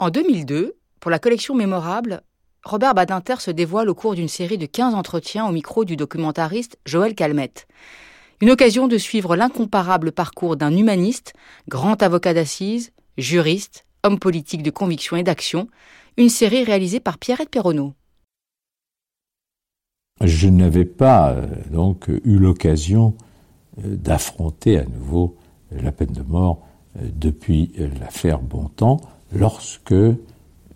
En 2002, pour la collection Mémorable, Robert Badinter se dévoile au cours d'une série de 15 entretiens au micro du documentariste Joël Calmette. Une occasion de suivre l'incomparable parcours d'un humaniste, grand avocat d'assises, juriste, homme politique de conviction et d'action, une série réalisée par Pierrette Perronneau. Je n'avais pas euh, donc eu l'occasion euh, d'affronter à nouveau la peine de mort euh, depuis l'affaire Bontemps lorsque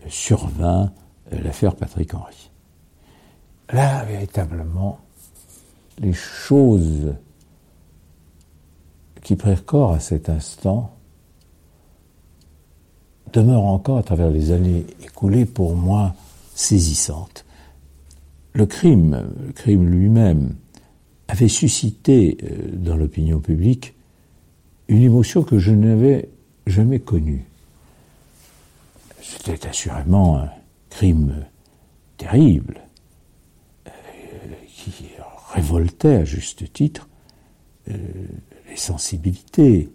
survint l'affaire Patrick Henry. Là, véritablement, les choses qui prirent corps à cet instant demeurent encore à travers les années écoulées pour moi saisissantes. Le crime, le crime lui-même, avait suscité euh, dans l'opinion publique une émotion que je n'avais jamais connue. C'était assurément un crime terrible euh, qui révoltait à juste titre euh, les sensibilités.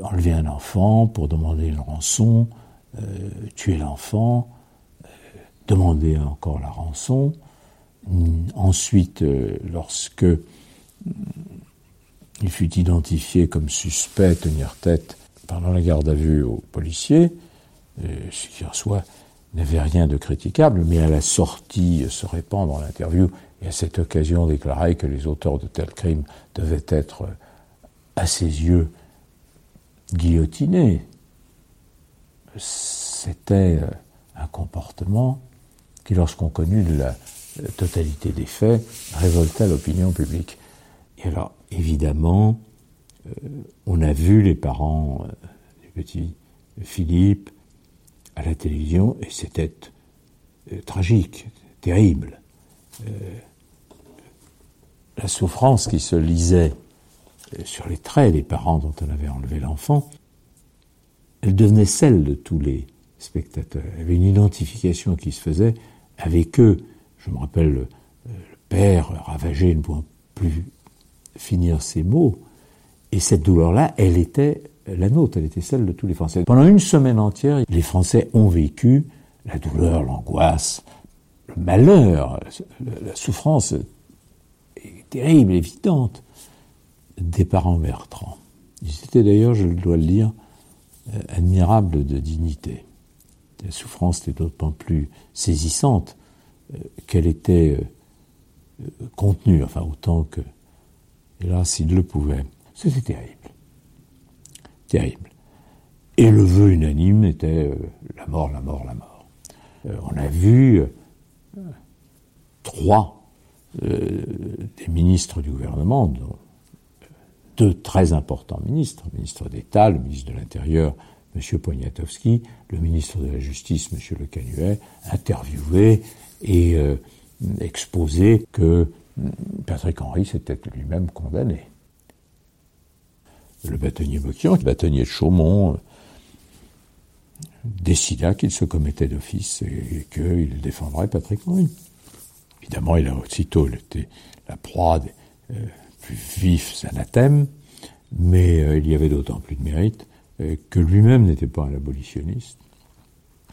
Enlever un enfant pour demander une rançon, tuer l'enfant, demander encore la rançon. Ensuite, euh, lorsque mm, il fut identifié comme suspect tenir tête pendant la garde à vue aux policiers, euh, ce qui en soi n'avait rien de critiquable, mais à la sortie se répandre en l'interview et à cette occasion déclarer que les auteurs de tels crimes devaient être, à ses yeux, guillotinés. C'était euh, un comportement qui, lorsqu'on connut la totalité des faits, révolta l'opinion publique. Et alors, évidemment, euh, on a vu les parents euh, du petit Philippe à la télévision et c'était euh, tragique, terrible. la souffrance qui se lisait sur les traits des parents dont on avait enlevé l'enfant, elle devenait celle de tous les spectateurs. Il y avait une identification qui se faisait avec eux. Je me rappelle le, père ravagé ne pouvant plus finir ses mots. Et cette douleur-là, elle était la nôtre, elle était celle de tous les Français. Pendant une semaine entière, les Français ont vécu la douleur, l'angoisse, le malheur, la souffrance terrible, évidente des parents Bertrand. Ils étaient d'ailleurs, je dois le dire, euh, admirables de dignité. La souffrance était d'autant plus saisissante euh, qu'elle était euh, contenue, enfin autant que, hélas, s'il le pouvait. C'était terrible. Terrible. Et le vœu unanime était la mort, la mort, la mort. on a vu trois des ministres du gouvernement, dont deux très importants ministres, le ministre d'État, le ministre de l'Intérieur M. Poniatowski, le ministre de la Justice, M. Le Canuet, interviewé et euh, exposé que mm, Patrick Henry s'était lui-même condamné. Le bâtonnier Boquian, le bâtonnier de Chaumont, euh, décida qu'il se commettait d'office et, qu'il défendrait Patrick Henry. Évidemment, il a aussitôt été la proie des euh, plus vifs anathèmes, mais il y avait d'autant plus de mérite euh, que lui-même n'était pas un abolitionniste,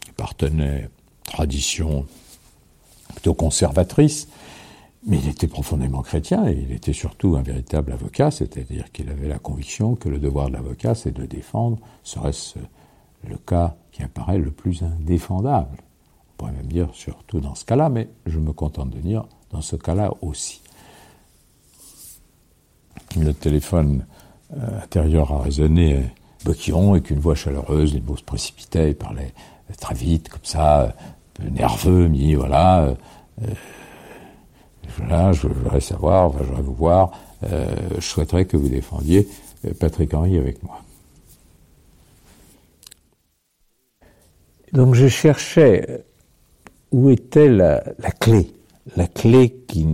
il appartenait à tradition plutôt conservatrice, mais il était profondément chrétien et il était surtout un véritable avocat, c'est-à-dire qu'il avait la conviction que le devoir de l'avocat, c'est de défendre, serait-ce le cas qui apparaît le plus indéfendable. On pourrait même dire surtout dans ce cas-là, mais je me contente de dire dans ce cas-là aussi. Le téléphone euh, intérieur a résonné Boquillon avec une voix chaleureuse, les mots se précipitaient, il parlait très vite, comme ça, nerveux, mais voilà, euh, je voudrais savoir, je voudrais vous voir, euh, je souhaiterais que vous défendiez euh, Patrick Henry avec moi. Donc je cherchais où était la, clé, la clé qui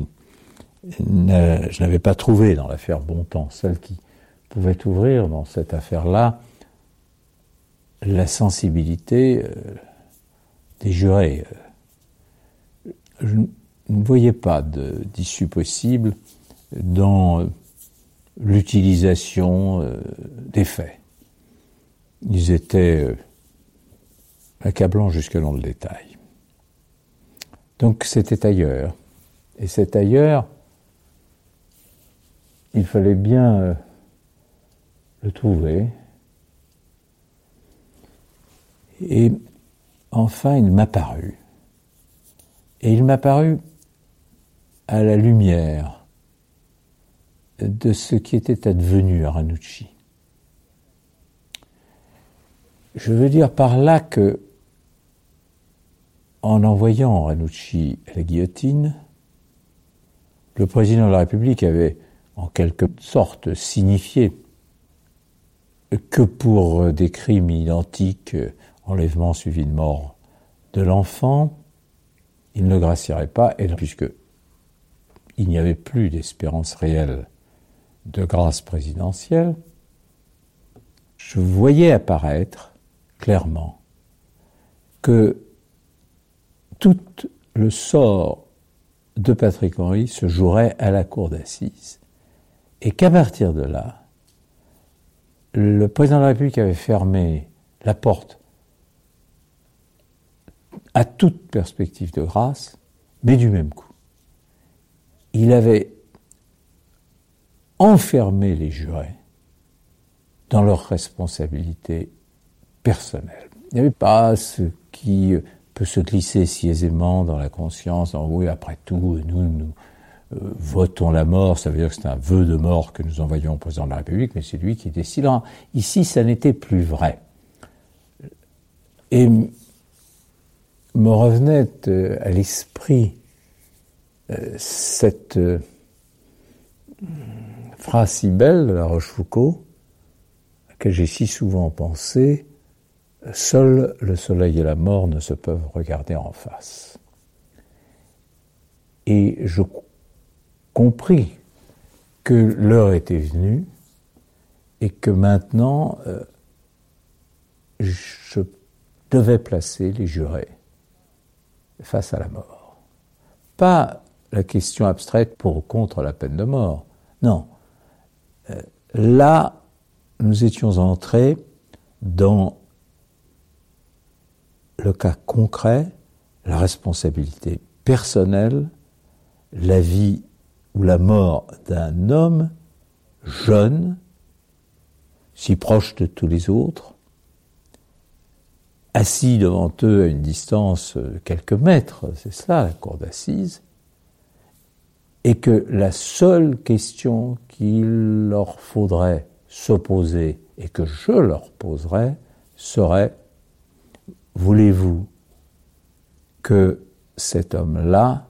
je n'avais pas trouvée dans l'affaire Bontemps, celle qui pouvait ouvrir dans cette affaire-là la sensibilité euh, des jurés. Je ne voyais pas d'issue possible dans l'utilisation euh, des faits. Ils étaient euh, accablant jusque dans le détail. Donc c'était ailleurs. Et cet ailleurs, il fallait bien euh, le trouver. Et enfin, il m'a paru. Et il m'a paru à la lumière de ce qui était advenu à Ranucci. Je veux dire par là que, en envoyant Ranucci à la guillotine, le président de la République avait en quelque sorte signifié que pour des crimes identiques, enlèvement suivi de mort de l'enfant, il ne gracierait pas, puisque il n'y avait plus d'espérance réelle de grâce présidentielle, je voyais apparaître clairement que tout le sort de Patrick Henry se jouerait à la cour d'assises et qu'à partir de là, le président de la République avait fermé la porte à toute perspective de grâce, mais du même coup. Il avait enfermé les jurés dans leurs responsabilités personnelles. Il n'y avait pas ce qui peut se glisser si aisément dans la conscience, en oui, après tout, nous, nous euh, votons la mort, ça veut dire que c'est un vœu de mort que nous envoyons au président de la République, mais c'est lui qui décidera. Ici, ça n'était plus vrai. Et me revenait euh, à l'esprit euh, cette phrase si belle de la Rochefoucauld, à laquelle j'ai si souvent pensé, Seul le soleil et la mort ne se peuvent regarder en face. Et je compris que l'heure était venue et que maintenant euh, je devais placer les jurés face à la mort. La question abstraite pour ou contre la peine de mort. Non. Euh, là, nous étions entrés dans le cas concret, la responsabilité personnelle, la vie ou la mort d'un homme jeune, si proche de tous les autres, assis devant eux à une distance de quelques mètres, c'est cela la cour d'assises, et que la seule question qu'il leur faudrait s'opposer et que je leur poserais serait voulez-vous que cet homme-là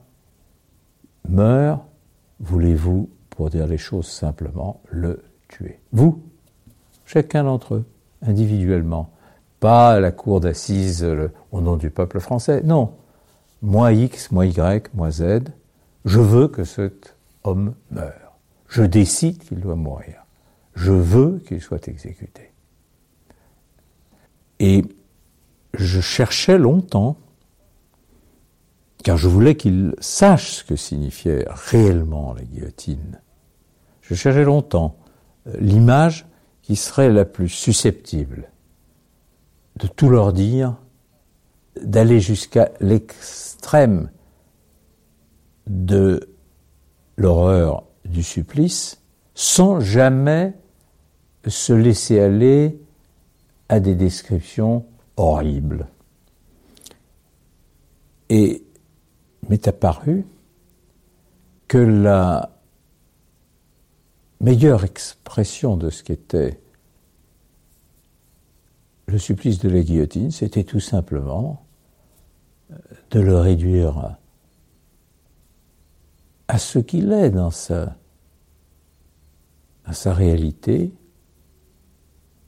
meure? Voulez-vous, pour dire les choses simplement, le tuer? Vous, chacun d'entre eux, individuellement. Pas à la cour d'assises au nom du peuple français. Non. Moi X, moi Y, moi Z, je veux que cet homme meure. Je décide qu'il doit mourir. Je veux qu'il soit exécuté. Et je cherchais longtemps, car je voulais qu'il sache ce que signifiait réellement la guillotine. Je cherchais longtemps euh, l'image qui serait la plus susceptible de tout leur dire, d'aller jusqu'à l'extrême de l'horreur du supplice, sans jamais se laisser aller à des descriptions horrible. Et m'est apparu que la meilleure expression de ce qu'était le supplice de la guillotine, c'était tout simplement de le réduire à ce qu'il est dans sa, réalité.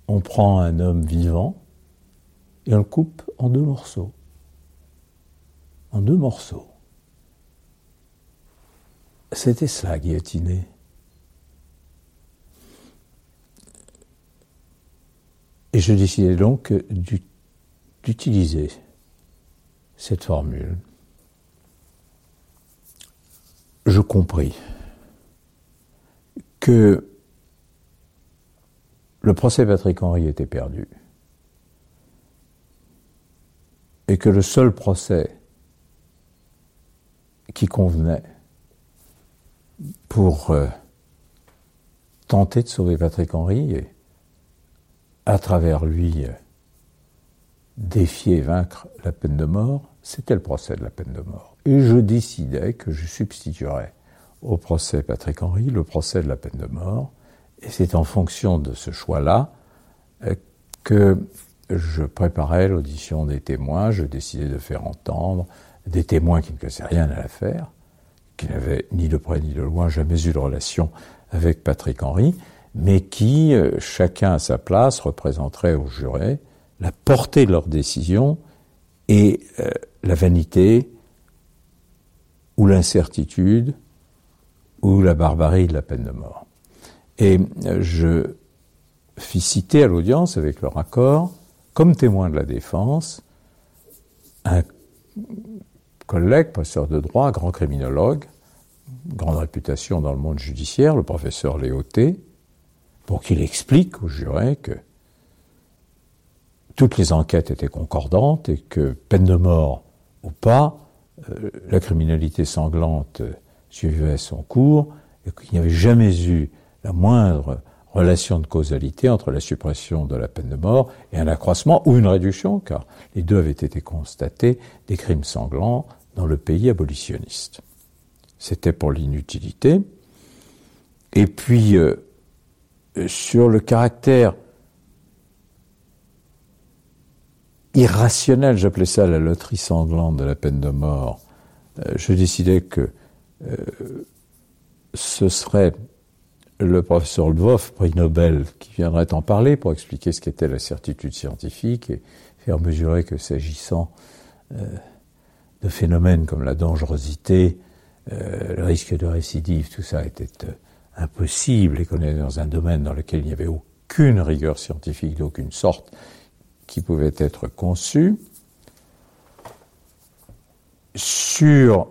On prend un homme vivant, et on le coupe en deux morceaux. En deux morceaux. C'était cela, guillotiner. Et je décidai donc d'utiliser cette formule. Je compris que le procès Patrick Henry était perdu. et que le seul procès qui convenait pour euh, tenter de sauver Patrick Henry et à travers lui euh, défier et vaincre la peine de mort, c'était le procès de la peine de mort. Et je décidais que je substituerais au procès Patrick Henry le procès de la peine de mort. Et c'est en fonction de ce choix-là euh, que je préparais l'audition des témoins, je décidais de faire entendre des témoins qui ne connaissaient rien à l'affaire, qui n'avaient ni de près ni de loin jamais eu de relation avec Patrick Henry, mais qui, euh, chacun à sa place, représenteraient au juré la portée de leur décision et euh, la vanité ou l'incertitude ou la barbarie de la peine de mort. Et euh, je fis citer à l'audience, avec leur accord, comme témoin de la défense, un collègue, professeur de droit, grand criminologue, grande réputation dans le monde judiciaire, le professeur Léoté, pour qu'il explique au juré que toutes les enquêtes étaient concordantes et que, peine de mort ou pas, la criminalité sanglante suivait son cours et qu'il n'y avait jamais eu la moindre relation de causalité entre la suppression de la peine de mort et un accroissement ou une réduction, car les deux avaient été constatés, des crimes sanglants dans le pays abolitionniste. C'était pour l'inutilité. Et puis, euh, sur le caractère irrationnel, j'appelais ça la loterie sanglante de la peine de mort, euh, je décidais que euh, ce serait le professeur Lvov, prix Nobel, qui viendrait en parler pour expliquer ce qu'était la certitude scientifique et faire mesurer que s'agissant euh, de phénomènes comme la dangerosité, le risque de récidive, tout ça était impossible et qu'on est dans un domaine dans lequel il n'y avait aucune rigueur scientifique d'aucune sorte qui pouvait être conçue. Sur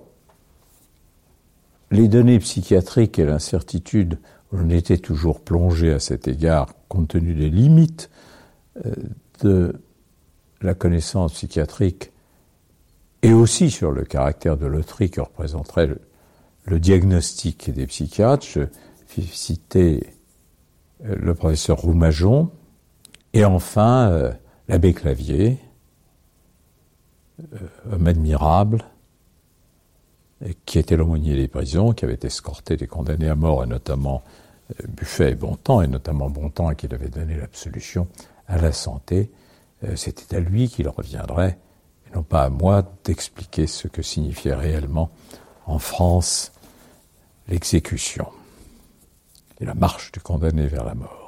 les données psychiatriques et l'incertitude on était toujours plongé à cet égard, compte tenu des limites euh, de la connaissance psychiatrique et aussi sur le caractère de loterie que représenterait le, diagnostic des psychiatres. Je citer euh, le professeur Roumajon et enfin euh, l'abbé Clavier, homme admirable, qui était l'aumônier des prisons, qui avait escorté des condamnés à mort, et notamment euh, Buffet et Bontemps, et notamment Bontemps, qui avait donné l'absolution à la santé. Euh, c'était à lui qu'il reviendrait, et non pas à moi, d'expliquer ce que signifiait réellement en France l'exécution et la marche du condamné vers la mort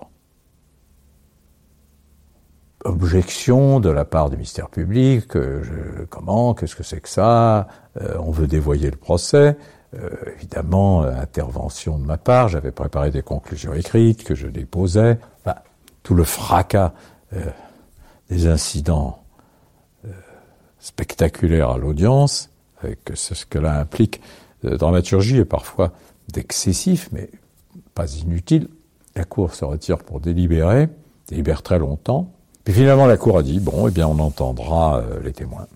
objection de la part du ministère public, je, comment, qu'est-ce que c'est que ça, euh, on veut dévoyer le procès. Euh, évidemment, euh, intervention de ma part, j'avais préparé des conclusions écrites que je déposais. Tout le fracas des incidents spectaculaires à l'audience, avec ce que cela implique de dramaturgie et parfois d'excessif, mais pas inutile. La Cour se retire pour délibérer, délibère très longtemps, puis finalement, la Cour a dit, bon, eh bien, on entendra euh, les témoins.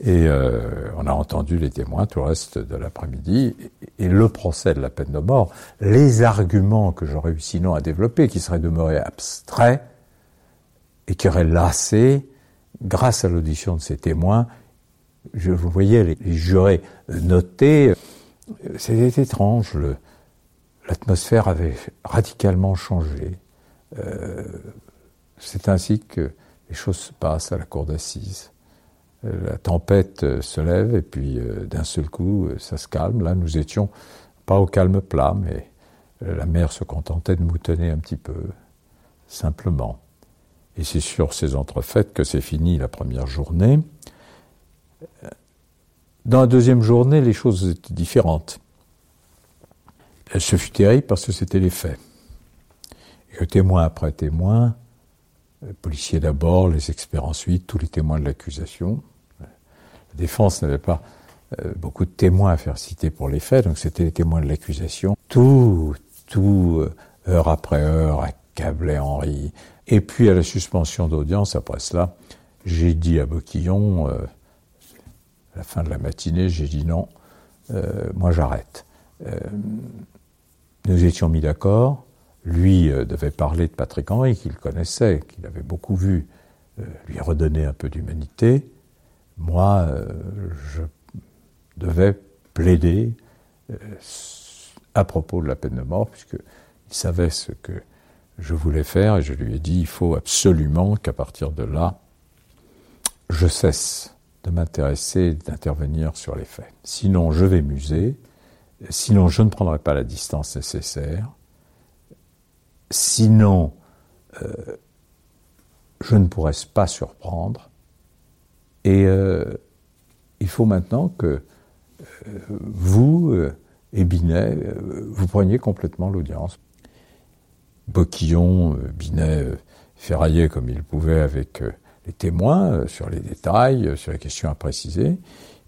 Et euh, on a entendu les témoins tout le reste de l'après-midi. Et, le procès de la peine de mort, les arguments que j'aurais eu sinon à développer, qui seraient demeurés abstraits et qui auraient lassé, grâce à l'audition de ces témoins, je vous voyais les, jurés noter. C'était étrange. L'atmosphère avait radicalement changé. Euh, c'est ainsi que les choses se passent à la cour d'assises. Euh, la tempête euh, se lève et puis euh, d'un seul coup, ça se calme. Là, nous étions pas au calme plat, mais la mer se contentait de moutonner un petit peu, simplement. Et c'est sur ces entrefaites que c'est fini la première journée. Dans la deuxième journée, les choses étaient différentes. Ce fut terrible parce que c'était les faits. Et témoin après témoin, les policiers d'abord, les experts ensuite, tous les témoins de l'accusation. La défense n'avait pas euh, beaucoup de témoins à faire citer pour les faits, donc c'était les témoins de l'accusation. Tout, tout, euh, heure après heure, accablait Henri. Et puis à la suspension d'audience, après cela, j'ai dit à Boquillon, à la fin de la matinée, j'ai dit non, moi j'arrête. nous étions mis d'accord. Lui devait parler de Patrick Henry, qu'il connaissait, qu'il avait beaucoup vu, lui redonner un peu d'humanité. Moi, je devait plaider à propos de la peine de mort, puisqu'il savait ce que je voulais faire, et je lui ai dit, il faut absolument qu'à partir de là, je cesse de m'intéresser, d'intervenir sur les faits. Sinon, je vais muser, sinon, je ne prendrai pas la distance nécessaire, sinon, euh, je ne pourrais pas surprendre, et euh, il faut maintenant que euh, vous, et Binet, vous preniez complètement l'audience. Boquillon, Binet ferraillait comme il pouvait avec les témoins sur les détails, sur les questions à préciser.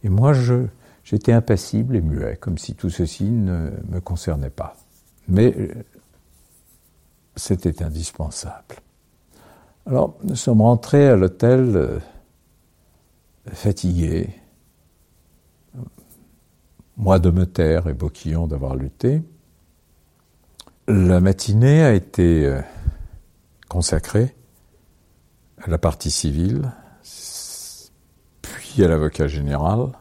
Et moi, je, j'étais impassible et muet, comme si tout ceci ne me concernait pas. Mais c'était indispensable. Alors, nous sommes rentrés à l'hôtel fatigués, moi de me taire et Boquillon d'avoir lutté. La matinée a été euh, consacrée à la partie civile, puis à l'avocat général.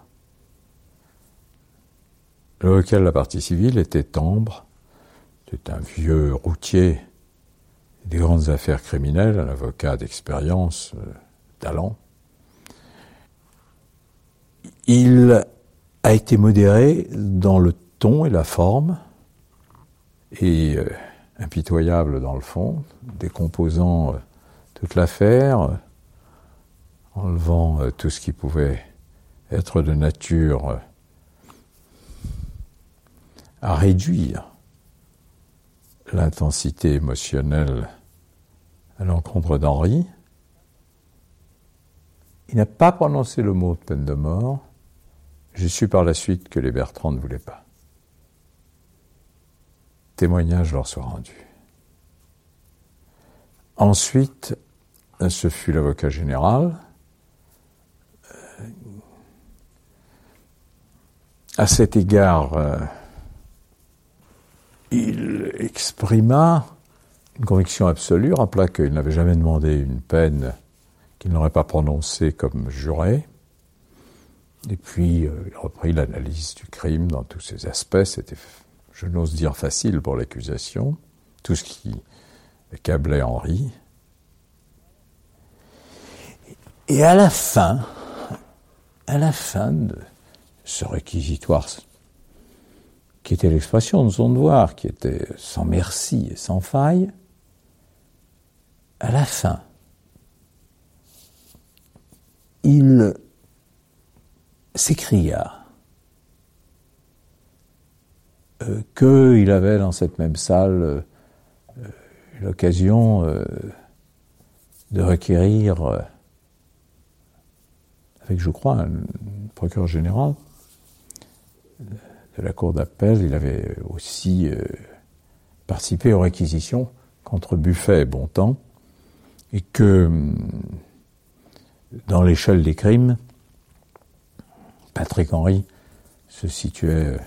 L'avocat de la partie civile était Tambre, c'est un vieux routier des grandes affaires criminelles, un avocat d'expérience, euh, talent. Il a été modéré dans le ton et la forme, et euh, impitoyable dans le fond, décomposant euh, toute l'affaire, enlevant tout ce qui pouvait être de nature à réduire l'intensité émotionnelle à l'encontre d'Henri. Il n'a pas prononcé le mot de peine de mort, j'ai su par la suite que les Bertrand ne voulaient pas. Témoignage leur soit rendu. Ensuite, ce fut l'avocat général. Euh, à cet égard, euh, il exprima une conviction absolue, rappela qu'il n'avait jamais demandé une peine qu'il n'aurait pas prononcée comme juré. Et puis, euh, il reprit l'analyse du crime dans tous ses aspects. C'était, je n'ose dire, facile pour l'accusation. Tout ce qui accablait Henri. Et à la fin, à la fin de ce réquisitoire, qui était l'expression de son devoir, qui était sans merci et sans faille, à la fin, il s'écria euh, qu'il avait dans cette même salle euh, l'occasion euh, de requérir, avec je crois un procureur général de la Cour d'appel, il avait aussi participé aux réquisitions contre Buffet et Bontemps, et que dans l'échelle des crimes, Patrick Henry se situait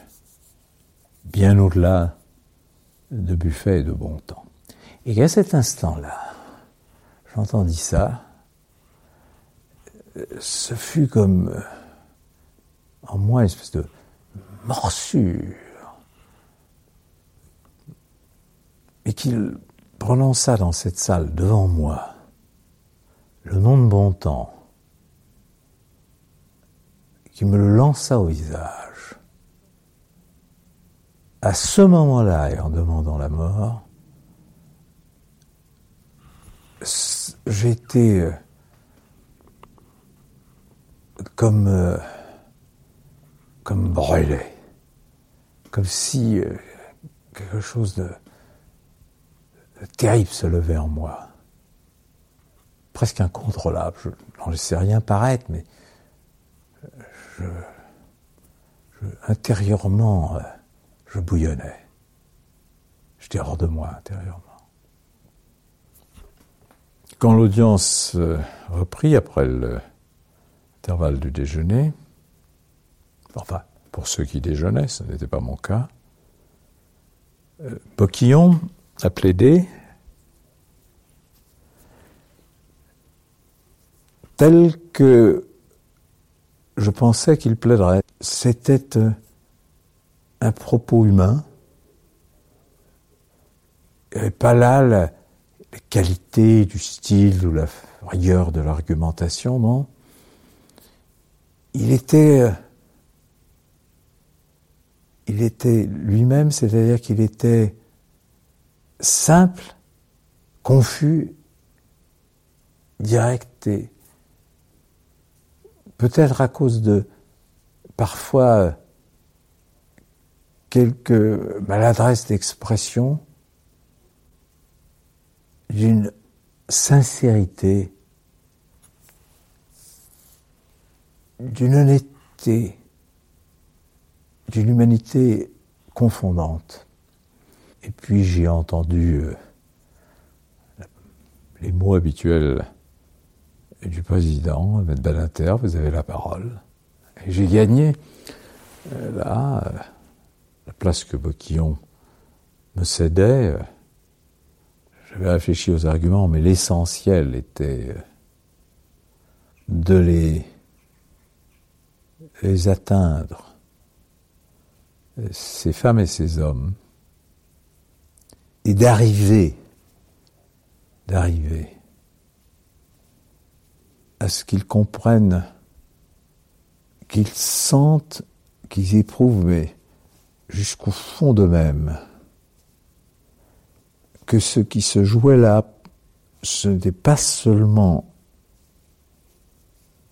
bien au-delà de Buffet et de Bontemps. Et qu'à cet instant-là, j'entendis ça, ce fut comme en moi une espèce de morsure, et qu'il prononça dans cette salle devant moi le nom de Bontemps qui me lança au visage. À ce moment-là, et en demandant la mort, j'étais euh, comme, euh, comme brûlé, comme si euh, quelque chose de, terrible se levait en moi, presque incontrôlable. Je n'en laissais rien paraître, mais je, intérieurement, euh, je bouillonnais. J'étais hors de moi intérieurement. quand l'audience euh, reprit après l'intervalle du déjeuner, enfin, pour ceux qui déjeunaient, ce n'était pas mon cas, euh, Boquillon a plaidé tel que je pensais qu'il plaiderait. C'était un propos humain. Il n'y avait pas là la, qualité du style ou la rigueur de l'argumentation, non. Il était, il était lui-même, c'est-à-dire qu'il était simple, confus, direct et peut-être à cause de parfois quelques maladresses d'expression, d'une sincérité, d'une honnêteté, d'une humanité confondante. Et puis j'ai entendu euh, les mots habituels du président, M. Balater, vous avez la parole. J'ai gagné euh, là, euh, la place que Boquillon me cédait. Euh, j'avais réfléchi aux arguments, mais l'essentiel était de les atteindre, ces femmes et ces hommes, et d'arriver, d'arriver à ce qu'ils comprennent, qu'ils sentent, qu'ils éprouvent, mais jusqu'au fond d'eux-mêmes, que ce qui se jouait là, ce n'était pas seulement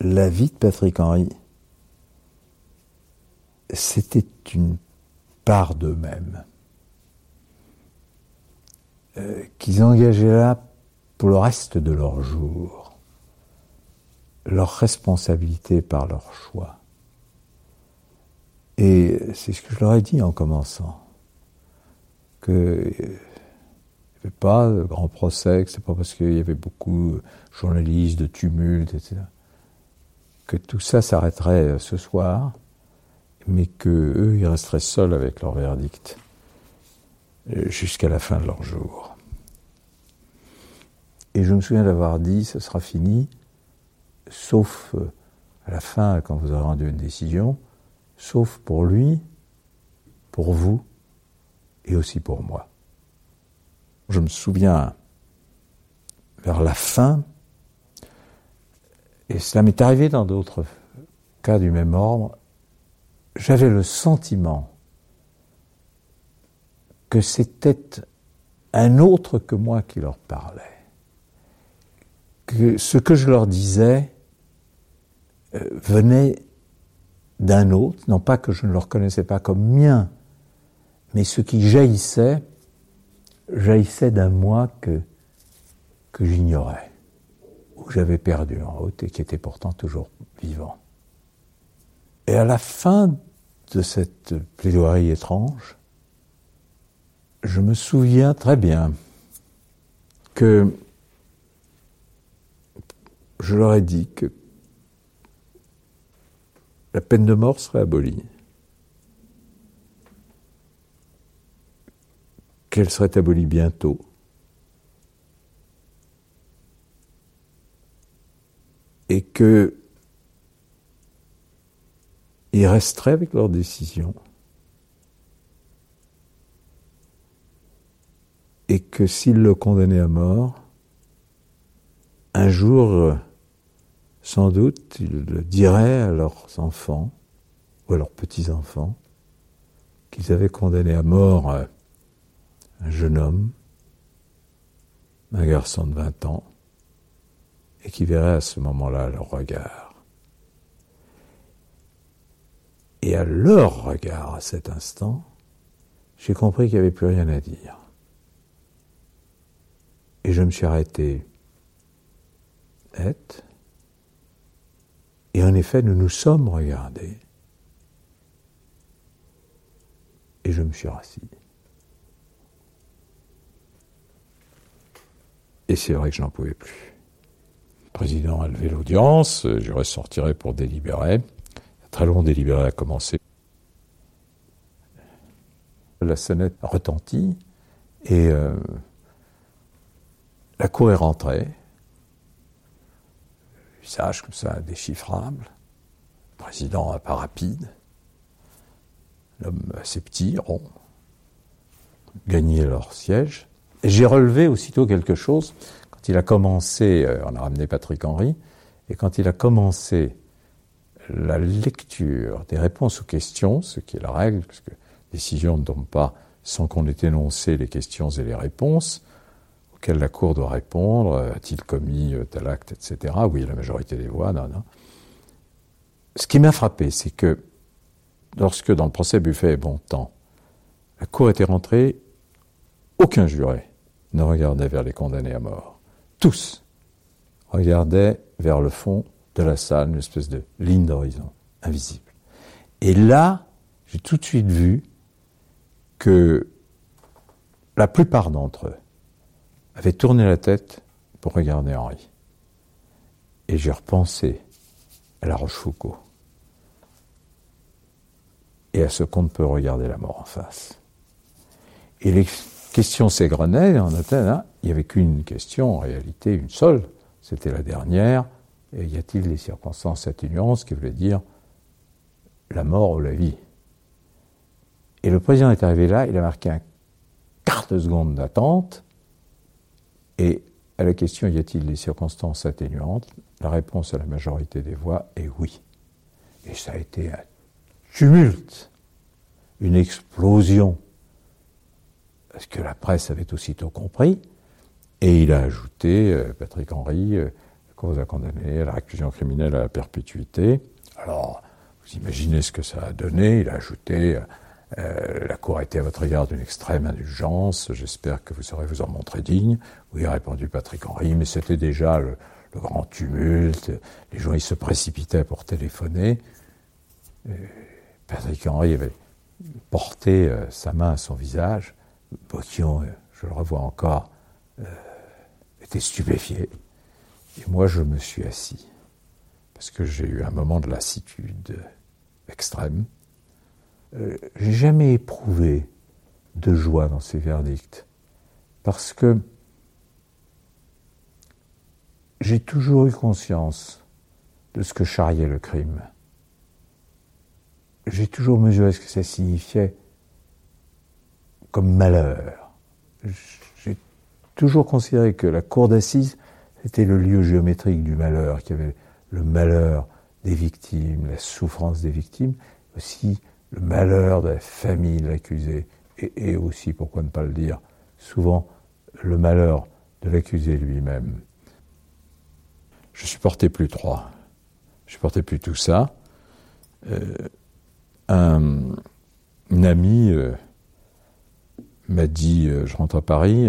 la vie de Patrick Henry, c'était une part d'eux-mêmes, euh, qu'ils engageaient là pour le reste de leur jour leur responsabilité par leur choix. Et c'est ce que je leur ai dit en commençant, que n'y avait pas de grand procès, que c'est pas parce qu'il y avait beaucoup de journalistes, de tumultes, etc., que tout ça s'arrêterait ce soir, mais que eux, ils resteraient seuls avec leur verdict jusqu'à la fin de leur jour. Et je me souviens d'avoir dit, ce sera fini, sauf euh, à la fin, quand vous aurez rendu une décision, sauf pour lui, pour vous et aussi pour moi. Je me souviens, vers la fin, et cela m'est arrivé dans d'autres cas du même ordre, j'avais le sentiment que c'était un autre que moi qui leur parlait. Que ce que je leur disais venait d'un autre, non pas que je ne le reconnaissais pas comme mien, mais ce qui jaillissait, jaillissait d'un moi que, que j'ignorais, ou que j'avais perdu en route et qui était pourtant toujours vivant. Et à la fin de cette plaidoirie étrange, je me souviens très bien que je leur ai dit que la peine de mort serait abolie. Qu'elle serait abolie bientôt. Et que ils resteraient avec leur décision. Et que s'ils le condamnaient à mort, un jour, sans doute, ils diraient à leurs enfants ou à leurs petits-enfants qu'ils avaient condamné à mort euh, un jeune homme, un garçon de 20 ans, et qui verraient à ce moment-là leur regard. Et à leur regard, à cet instant, j'ai compris qu'il n'y avait plus rien à dire. Et je me suis arrêté. Et et en effet, nous nous sommes regardés. Et je me suis rassis. Et c'est vrai que je n'en pouvais plus. président a levé l'audience, je ressortirai pour délibérer. Un très long délibéré a commencé. La sonnette retentit et euh, la cour est rentrée. Visage comme ça, indéchiffrable. Le président pas rapide. L'homme assez petit, rond. Gagné leur siège. Et j'ai relevé aussitôt quelque chose il a commencé, euh, on a ramené Patrick Henry, et quand il a commencé la lecture des réponses aux questions, ce qui est la règle, puisque décision ne tombe pas sans qu'on ait énoncé les questions et les réponses, auxquelles la Cour doit répondre, a-t-il commis euh, tel acte, etc. Oui, la majorité des voix, non, non. Ce qui m'a frappé, c'est que lorsque dans le procès Buffet et Bontemps, la Cour était rentrée, aucun juré ne regardait vers les condamnés à mort tous regardaient vers le fond de la salle, une espèce de ligne d'horizon invisible. Et là, j'ai tout de suite vu que la plupart d'entre eux avaient tourné la tête pour regarder Henri. Et j'ai repensé à la Rochefoucauld. Et à ce qu'on ne peut regarder la mort en face. Et les questions s'égrenaient en Athènes, hein, il n'y avait qu'une question, en réalité une seule, c'était la dernière, y a-t-il des circonstances atténuantes, qui voulait dire la mort ou la vie? Et le président est arrivé là, il a marqué un quart de seconde d'attente, et à la question y a-t-il des circonstances atténuantes, la réponse à la majorité des voix est oui. Et ça a été un tumulte, une explosion, parce que la presse avait aussitôt compris, et il a ajouté, euh, Patrick Henry, euh, cause à condamner à la réclusion criminelle à la perpétuité. Alors, vous imaginez ce que ça a donné. Il a ajouté, euh, la Cour a été à votre égard d'une extrême indulgence. J'espère que vous saurez vous en montrer digne. Oui, a répondu Patrick Henry, mais c'était déjà le, grand tumulte. Les gens, ils se précipitaient pour téléphoner. Patrick Henry avait porté sa main à son visage. Bottillon, je le revois encore, était stupéfié. Et moi, je me suis assis, parce que j'ai eu un moment de lassitude extrême. Euh, j'ai jamais éprouvé de joie dans ces verdicts, parce que j'ai toujours eu conscience de ce que charriait le crime. J'ai toujours mesuré ce que ça signifiait comme malheur toujours considéré que la cour d'assises était le lieu géométrique du malheur, qu'il y avait le malheur des victimes, la souffrance des victimes, aussi le malheur de la famille de l'accusé, et, aussi, pourquoi ne pas le dire, souvent le malheur de l'accusé lui-même. Je supportais plus trois. Je supportais plus tout ça. Euh, un, ami euh, m'a dit, euh, je rentre à Paris,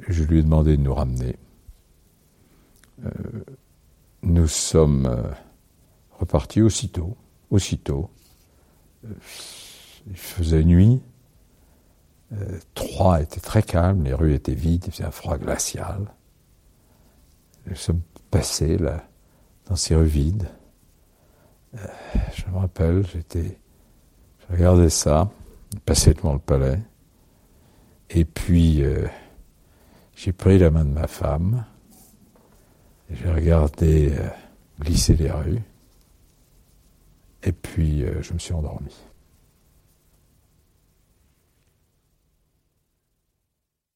je lui ai demandé de nous ramener. Nous sommes repartis aussitôt, aussitôt. Euh, il faisait nuit. Troyes était très calme, les rues étaient vides, il faisait un froid glacial. Nous sommes passés là, dans ces rues vides. je me rappelle, j'étais, je regardais ça, passé devant le palais, et puis j'ai pris la main de ma femme, j'ai regardé euh, glisser les rues, et puis euh, je me suis endormi.